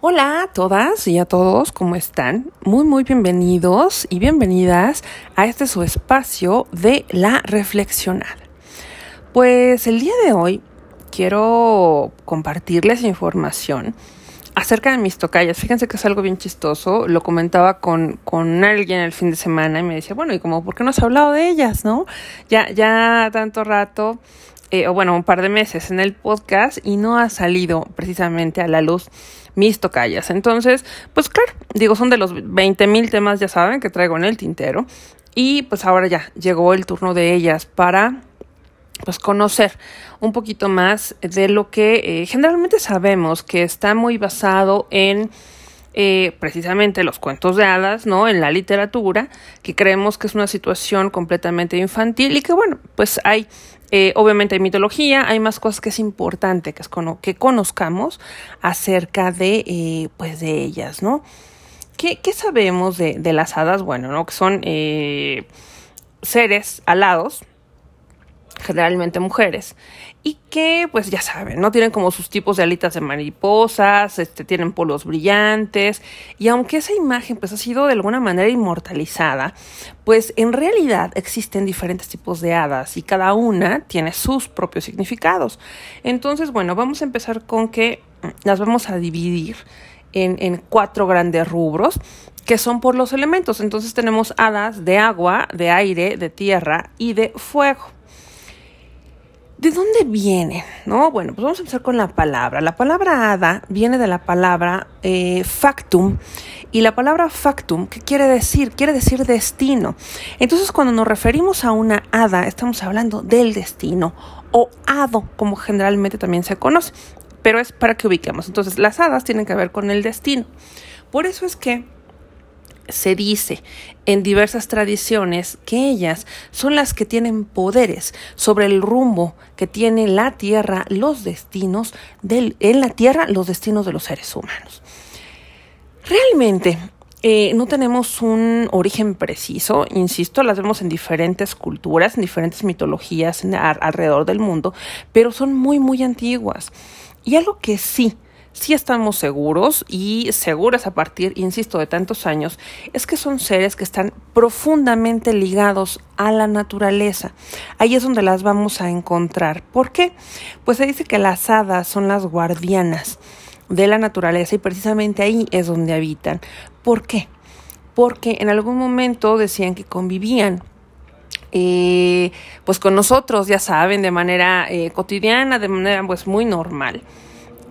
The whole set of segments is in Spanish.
Hola a todas y a todos, ¿cómo están? Muy, muy bienvenidos y bienvenidas a este su espacio de la reflexionada. Pues el día de hoy quiero compartirles información acerca de mis tocallas. Fíjense que es algo bien chistoso. Lo comentaba con, con alguien el fin de semana y me decía, bueno, ¿y como por qué no has hablado de ellas, no? Ya, ya tanto rato, eh, o bueno, un par de meses en el podcast y no ha salido precisamente a la luz mis tocallas. Entonces, pues claro, digo, son de los 20 mil temas, ya saben, que traigo en el tintero. Y pues ahora ya llegó el turno de ellas para pues conocer un poquito más de lo que eh, generalmente sabemos que está muy basado en eh, precisamente los cuentos de hadas, ¿no? En la literatura, que creemos que es una situación completamente infantil y que bueno, pues hay eh, obviamente hay mitología, hay más cosas que es importante que, es que conozcamos acerca de, eh, pues de ellas, ¿no? ¿Qué, sabemos de, de, las hadas? Bueno, ¿no? Que son seres alados, generalmente mujeres, y que pues ya saben, ¿no? Tienen como sus tipos de alitas de mariposas, este, tienen polos brillantes, y aunque esa imagen pues ha sido de alguna manera inmortalizada, pues en realidad existen diferentes tipos de hadas y cada una tiene sus propios significados. Entonces, bueno, vamos a empezar con que las vamos a dividir en, en cuatro grandes rubros que son por los elementos. Entonces tenemos hadas de agua, de aire, de tierra y de fuego. ¿De dónde viene? No, bueno, pues vamos a empezar con la palabra. La palabra hada viene de la palabra eh, factum. Y la palabra factum, ¿qué quiere decir? Quiere decir destino. Entonces, cuando nos referimos a una hada, estamos hablando del destino o hado, como generalmente también se conoce. Pero es para que ubiquemos. Entonces, las hadas tienen que ver con el destino. Por eso es que se dice en diversas tradiciones que ellas son las que tienen poderes sobre el rumbo que tiene la tierra, los destinos del, en la tierra, los destinos de los seres humanos. Realmente eh, no tenemos un origen preciso, insisto, las vemos en diferentes culturas, en diferentes mitologías alrededor del mundo, pero son muy, muy antiguas. Y algo que sí si estamos seguros y seguras a partir, insisto, de tantos años, es que son seres que están profundamente ligados a la naturaleza. Ahí es donde las vamos a encontrar. ¿Por qué? Pues se dice que las hadas son las guardianas de la naturaleza y precisamente ahí es donde habitan. ¿Por qué? Porque en algún momento decían que convivían eh, pues con nosotros, ya saben, de manera eh, cotidiana, de manera pues muy normal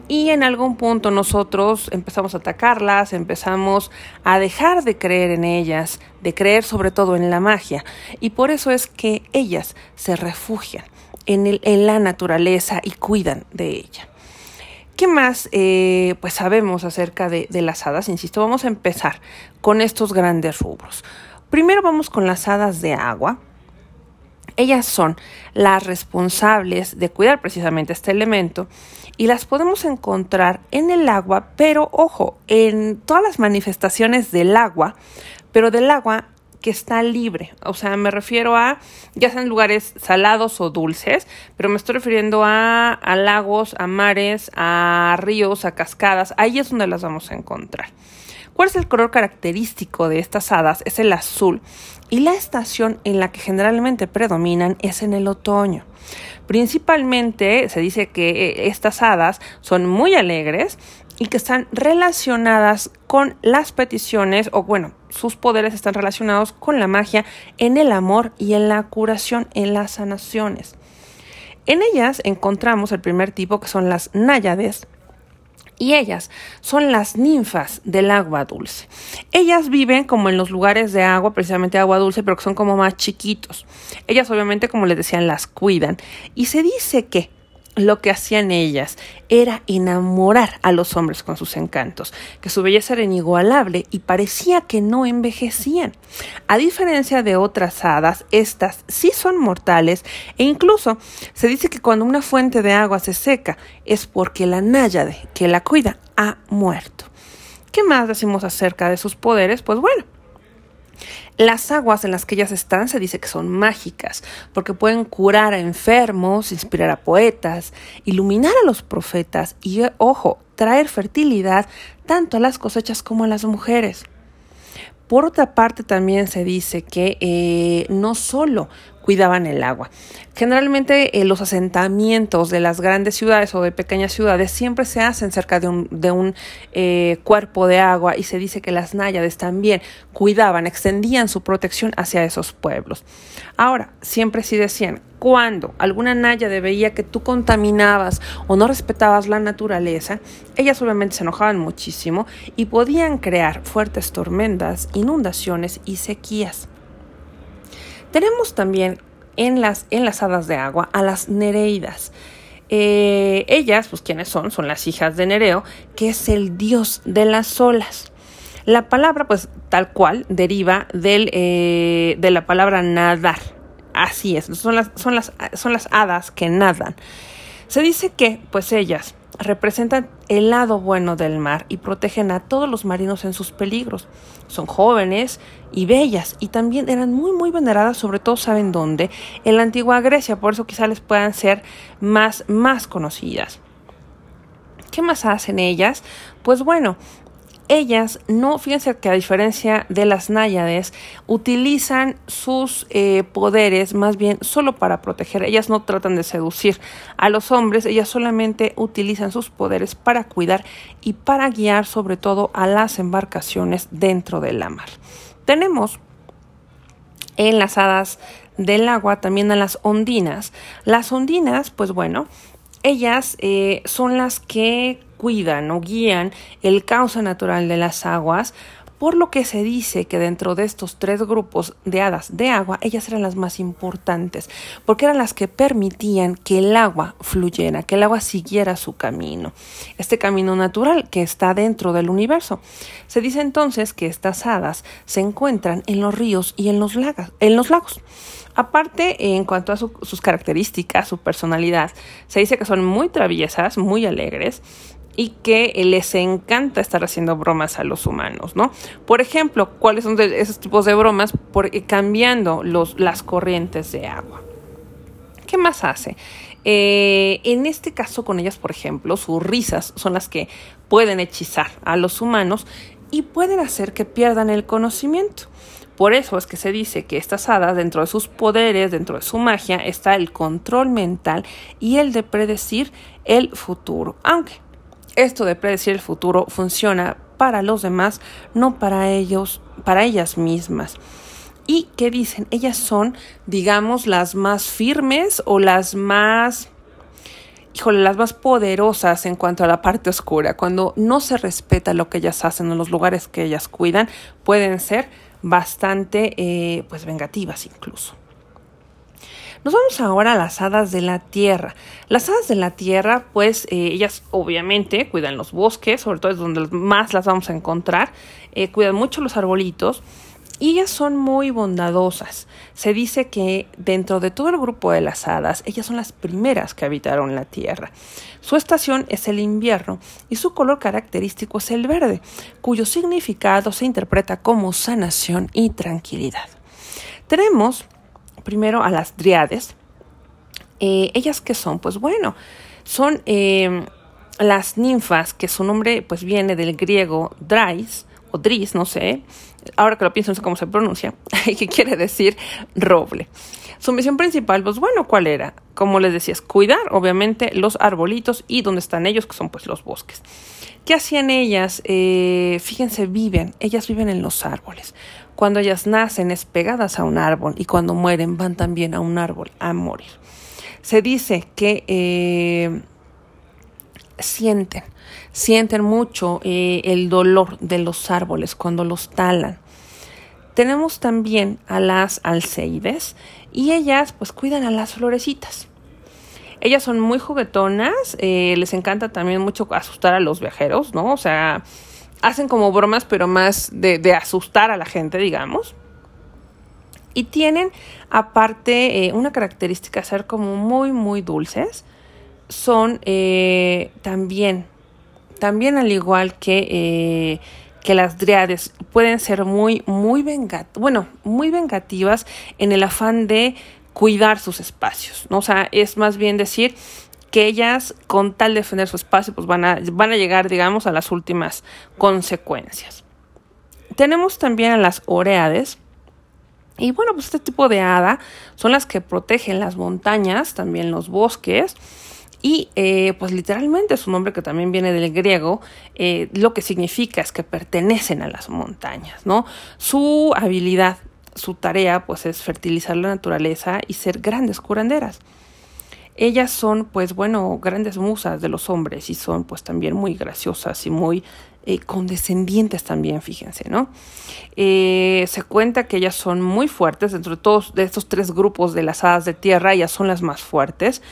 y en algún punto nosotros empezamos a atacarlas, empezamos a dejar de creer en ellas, de creer sobre todo en la magia, y por eso es que ellas se refugian en, el, en la naturaleza y cuidan de ella. ¿Qué más eh, pues sabemos acerca de, de las hadas? Insisto, vamos a empezar con estos grandes rubros. Primero vamos con las hadas de agua, ellas son las responsables de cuidar precisamente este elemento y las podemos encontrar en el agua, pero ojo, en todas las manifestaciones del agua, pero del agua que está libre. O sea, me refiero a, ya sean lugares salados o dulces, pero me estoy refiriendo a, a, lagos, a mares, a ríos, a cascadas. Ahí es donde las vamos a encontrar. ¿Cuál es el color característico de estas hadas? Es el azul y la estación en la que generalmente predominan es en el otoño. Principalmente se dice que eh, estas hadas son muy alegres y que están relacionadas con las peticiones o bueno, sus poderes están relacionados con la magia en el amor y en la curación, en las sanaciones. En ellas encontramos el primer tipo que son las náyades, y ellas son las ninfas del agua dulce. Ellas viven como en los lugares de agua, precisamente agua dulce, pero que son como más chiquitos. Ellas obviamente, como les decían, las cuidan. Y se dice que lo que hacían ellas era enamorar a los hombres con sus encantos, que su belleza era inigualable y parecía que no envejecían. A diferencia de otras hadas, estas sí son mortales e incluso se dice que cuando una fuente de agua se seca es porque la náyade que la cuida ha muerto. ¿Qué más decimos acerca de sus poderes? Pues bueno, Las aguas en las que ellas están se dice que son mágicas, porque pueden curar a enfermos, inspirar a poetas, iluminar a los profetas y, ojo, traer fertilidad tanto a las cosechas como a las mujeres. Por otra parte, también se dice que eh, no solo cuidaban el agua. Generalmente eh, los asentamientos de las grandes ciudades o de pequeñas ciudades siempre se hacen cerca de un, eh, cuerpo de agua y se dice que las náyades también cuidaban, extendían su protección hacia esos pueblos. Ahora, siempre sí decían, cuando alguna náyade veía que tú contaminabas o no respetabas la naturaleza, ellas obviamente se enojaban muchísimo y podían crear fuertes tormentas, inundaciones y sequías. Tenemos también en las, hadas de agua a las Nereidas. Eh, ellas, pues, ¿quiénes son? Son las hijas de Nereo, que es el dios de las olas. La palabra, pues, tal cual, deriva del, eh, de la palabra nadar. Así es, son las, son, las, son las hadas que nadan. Se dice que, pues, ellas representan el lado bueno del mar y protegen a todos los marinos en sus peligros. Son jóvenes y bellas y también eran muy muy veneradas, sobre todo saben dónde, en la antigua Grecia, por eso quizá les puedan ser más más conocidas. ¿Qué más hacen ellas? Pues bueno, ellas no, fíjense que a diferencia de las náyades, utilizan sus eh, poderes más bien solo para proteger. Ellas no tratan de seducir a los hombres, ellas solamente utilizan sus poderes para cuidar y para guiar sobre todo a las embarcaciones dentro de la mar. Tenemos en las hadas del agua también a las ondinas. Las ondinas, pues bueno, ellas eh, son las que cuidan o guían el cauce natural de las aguas, por lo que se dice que dentro de estos tres grupos de hadas de agua, ellas eran las más importantes, porque eran las que permitían que el agua fluyera, que el agua siguiera su camino, este camino natural que está dentro del universo. Se dice entonces que estas hadas se encuentran en los ríos y en los, en los lagos. Aparte, en cuanto a sus características, su personalidad, se dice que son muy traviesas, muy alegres y que les encanta estar haciendo bromas a los humanos, ¿no? Por ejemplo, ¿cuáles son esos tipos de bromas? Por, eh, cambiando las corrientes de agua. ¿Qué más hace? Eh, en este caso con ellas, por ejemplo, sus risas son las que pueden hechizar a los humanos y pueden hacer que pierdan el conocimiento. Por eso es que se dice que estas hadas, dentro de sus poderes, dentro de su magia, está el control mental y el de predecir el futuro. Aunque esto de predecir el futuro funciona para los demás, no para ellos, para ellas mismas. ¿Y qué dicen? Ellas son, digamos, las más firmes o las más híjole, las más poderosas en cuanto a la parte oscura. Cuando no se respeta lo que ellas hacen en los lugares que ellas cuidan, pueden ser bastante, eh, pues, vengativas incluso. Nos vamos ahora a las hadas de la tierra. Las hadas de la tierra, pues eh, ellas obviamente cuidan los bosques, sobre todo es donde más las vamos a encontrar, eh, cuidan mucho los arbolitos y ellas son muy bondadosas. Se dice que dentro de todo el grupo de las hadas, ellas son las primeras que habitaron la tierra. Su estación es el invierno y su color característico es el verde, cuyo significado se interpreta como sanación y tranquilidad. Tenemos primero a las driades. Eh, ¿Ellas qué son? Pues bueno, son em, las ninfas, que su nombre pues viene del griego drais o dris, no sé, ahora que lo pienso no sé cómo se pronuncia, que quiere decir roble. Su misión principal, pues bueno, ¿cuál era? Como les decía, es cuidar obviamente los arbolitos y donde están ellos, que son pues los bosques. ¿Qué hacían ellas? Eh, fíjense, viven, ellas viven en los árboles. Cuando ellas nacen es pegadas a un árbol y cuando mueren van también a un árbol a morir. Se dice que eh, sienten, sienten mucho eh, el dolor de los árboles cuando los talan. Tenemos también a las alceides y ellas pues cuidan a las florecitas. Ellas son muy juguetonas, eh, les encanta también mucho asustar a los viajeros, ¿no? O sea, hacen como bromas, pero más de, asustar a la gente, digamos. Y tienen, aparte, eh, una característica, ser como muy, muy dulces. Son eh, también, también al igual que, que las driades pueden ser muy, muy vengativas, bueno, muy vengativas en el afán de cuidar sus espacios, ¿no? O sea, es más bien decir que ellas, con tal de defender su espacio, pues van a, van a llegar, digamos, a las últimas consecuencias. Tenemos también a las oreades, y bueno, pues este tipo de hada son las que protegen las montañas, también los bosques. Y eh, pues literalmente su nombre que también viene del griego, eh, lo que significa es que pertenecen a las montañas, ¿no? Su habilidad, su tarea pues es fertilizar la naturaleza y ser grandes curanderas. Ellas son, pues bueno, grandes musas de los hombres y son pues también muy graciosas y muy eh, condescendientes también, fíjense, ¿no? Eh, se cuenta que ellas son muy fuertes, dentro de todos estos tres grupos de las hadas de tierra, ellas son las más fuertes,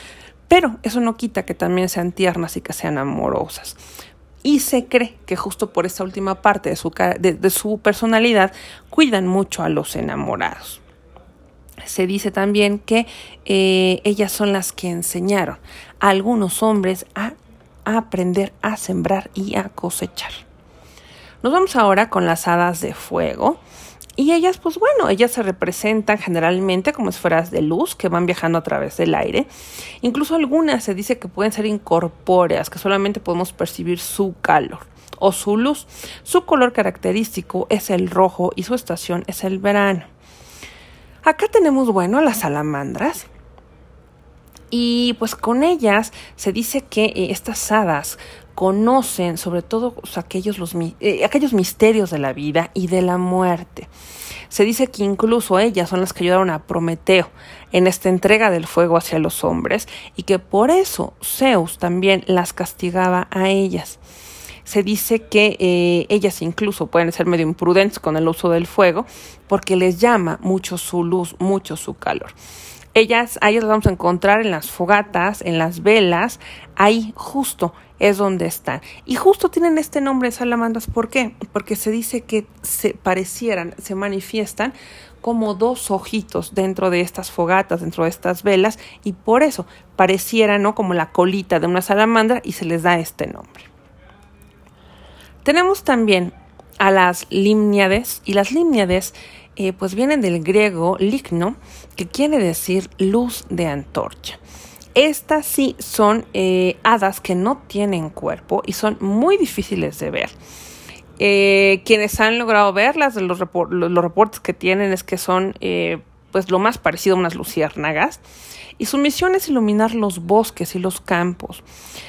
pero eso no quita que también sean tiernas y que sean amorosas. Y se cree que justo por esta última parte de su, de su personalidad cuidan mucho a los enamorados se dice también que eh, ellas son las que enseñaron a algunos hombres a, aprender a sembrar y a cosechar. Nos vamos ahora con las hadas de fuego. Y ellas, pues bueno, ellas se representan generalmente como esferas de luz que van viajando a través del aire. Incluso algunas se dice que pueden ser incorpóreas, que solamente podemos percibir su calor o su luz. Su color característico es el rojo y su estación es el verano. Acá tenemos, bueno, las salamandras. Y pues con ellas se dice que eh, estas hadas conocen sobre todo aquellos, los, eh, aquellos misterios de la vida y de la muerte. Se dice que incluso ellas son las que ayudaron a Prometeo en esta entrega del fuego hacia los hombres y que por eso Zeus también las castigaba a ellas se dice que eh, ellas incluso pueden ser medio imprudentes con el uso del fuego porque les llama mucho su luz, mucho su calor. Ellas, a ellas las vamos a encontrar en las fogatas, en las velas, ahí justo es donde están. Y justo tienen este nombre salamandras, ¿por qué? Porque se dice que se parecieran, se manifiestan como dos ojitos dentro de estas fogatas, dentro de estas velas, y por eso parecieran, ¿no? Como la colita de una salamandra y se les da este nombre. Tenemos también a las limniades y las limniades eh, pues vienen del griego ligno que quiere decir luz de antorcha. Estas sí son eh, hadas que no tienen cuerpo y son muy difíciles de ver. Eh, quienes han logrado verlas, los, los, reportes que tienen es que son pues lo más parecido a unas luciérnagas y su misión es iluminar los bosques y los campos.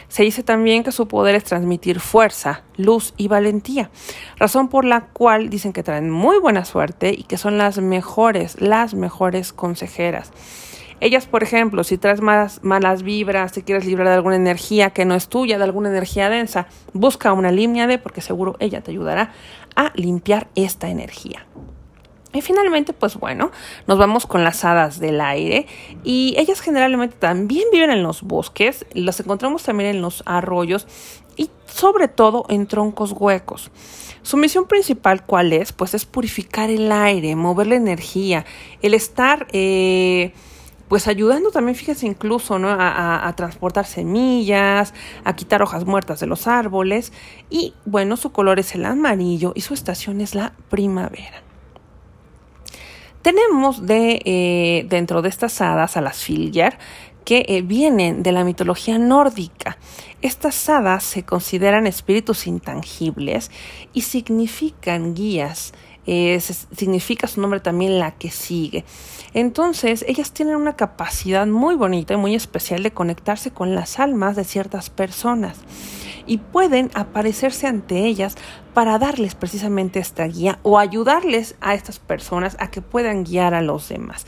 Se dice también que su poder es transmitir fuerza, luz y valentía, razón por la cual dicen que traen muy buena suerte y que son las mejores, las mejores consejeras. Ellas, por ejemplo, si traes malas, malas vibras, si quieres librar de alguna energía que no es tuya, de alguna energía densa, busca una línea de porque seguro ella te ayudará a limpiar esta energía. Y finalmente, pues bueno, nos vamos con las hadas del aire y ellas generalmente también viven en los bosques, las encontramos también en los arroyos y sobre todo en troncos huecos. Su misión principal, ¿cuál es? Pues es purificar el aire, mover la energía, el estar... Eh, pues ayudando también, fíjense, incluso ¿no? a, a, transportar semillas, a quitar hojas muertas de los árboles. Y bueno, su color es el amarillo y su estación es la primavera. Tenemos eh, dentro de estas hadas a las Filjar que eh, vienen de la mitología nórdica. Estas hadas se consideran espíritus intangibles y significan guías. Eh, significa su nombre también la que sigue. Entonces, ellas tienen una capacidad muy bonita y muy especial de conectarse con las almas de ciertas personas y pueden aparecerse ante ellas para darles precisamente esta guía o ayudarles a estas personas a que puedan guiar a los demás.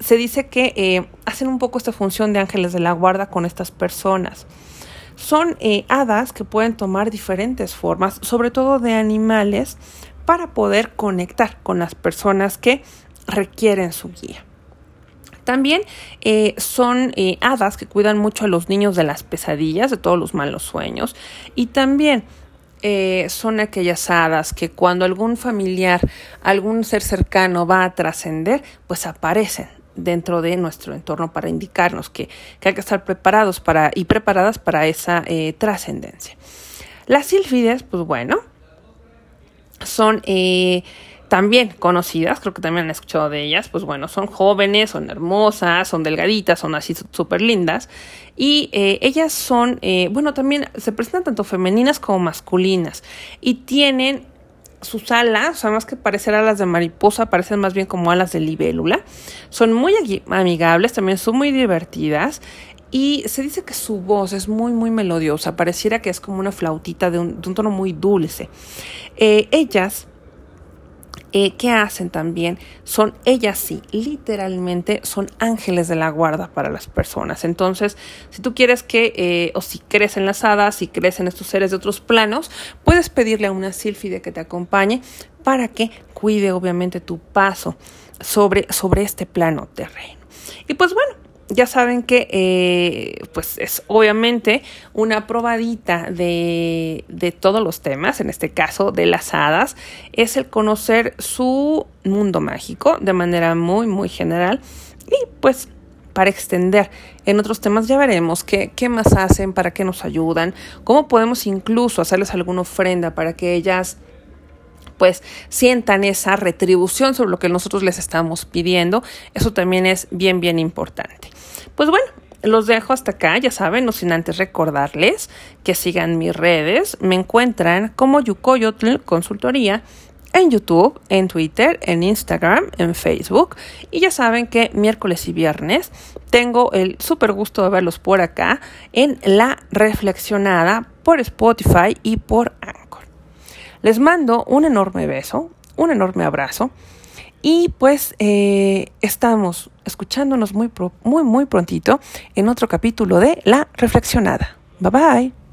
Se dice que eh, hacen un poco esta función de ángeles de la guarda con estas personas. Son eh, hadas que pueden tomar diferentes formas, sobre todo de animales, para poder conectar con las personas que requieren su guía. También eh, son hadas que cuidan mucho a los niños de las pesadillas, de todos los malos sueños. Y también eh, son aquellas hadas que cuando algún familiar, algún ser cercano va a trascender, pues aparecen dentro de nuestro entorno para indicarnos que, hay que estar preparados para, y preparadas para esa trascendencia. Las sílfides, pues bueno, son eh, también conocidas, creo que también han escuchado de ellas, pues bueno, son jóvenes, son hermosas, son delgaditas, son así súper lindas. Y eh, ellas son, eh, bueno, también se presentan tanto femeninas como masculinas y tienen sus alas, o sea, más que parecer alas de mariposa, parecen más bien como alas de libélula. Son muy amigables, también son muy divertidas. Y se dice que su voz es muy, muy melodiosa, pareciera que es como una flautita de un, tono muy dulce. Eh, ellas eh, ¿qué hacen también? Son ellas sí, literalmente son ángeles de la guarda para las personas. Entonces, si tú quieres que, eh, o si crees en las hadas, si crees en estos seres de otros planos, puedes pedirle a una sílfide que te acompañe para que cuide obviamente tu paso sobre, sobre este plano terreno. Y pues bueno, ya saben que eh, pues es obviamente una probadita de, de, todos los temas, en este caso de las hadas, es el conocer su mundo mágico de manera muy muy general y pues para extender en otros temas ya veremos qué, qué más hacen, para qué nos ayudan, cómo podemos incluso hacerles alguna ofrenda para que ellas pues sientan esa retribución sobre lo que nosotros les estamos pidiendo. Eso también es bien, bien importante. Pues bueno, los dejo hasta acá, ya saben, no sin antes recordarles que sigan mis redes. Me encuentran como Yukoyotl Consultoría en YouTube, en Twitter, en Instagram, en Facebook. Y ya saben que miércoles y viernes tengo el súper gusto de verlos por acá en La Reflexionada por Spotify y por les mando un enorme beso, un enorme abrazo y pues eh, estamos escuchándonos muy, muy, muy prontito en otro capítulo de La Reflexionada. Bye bye.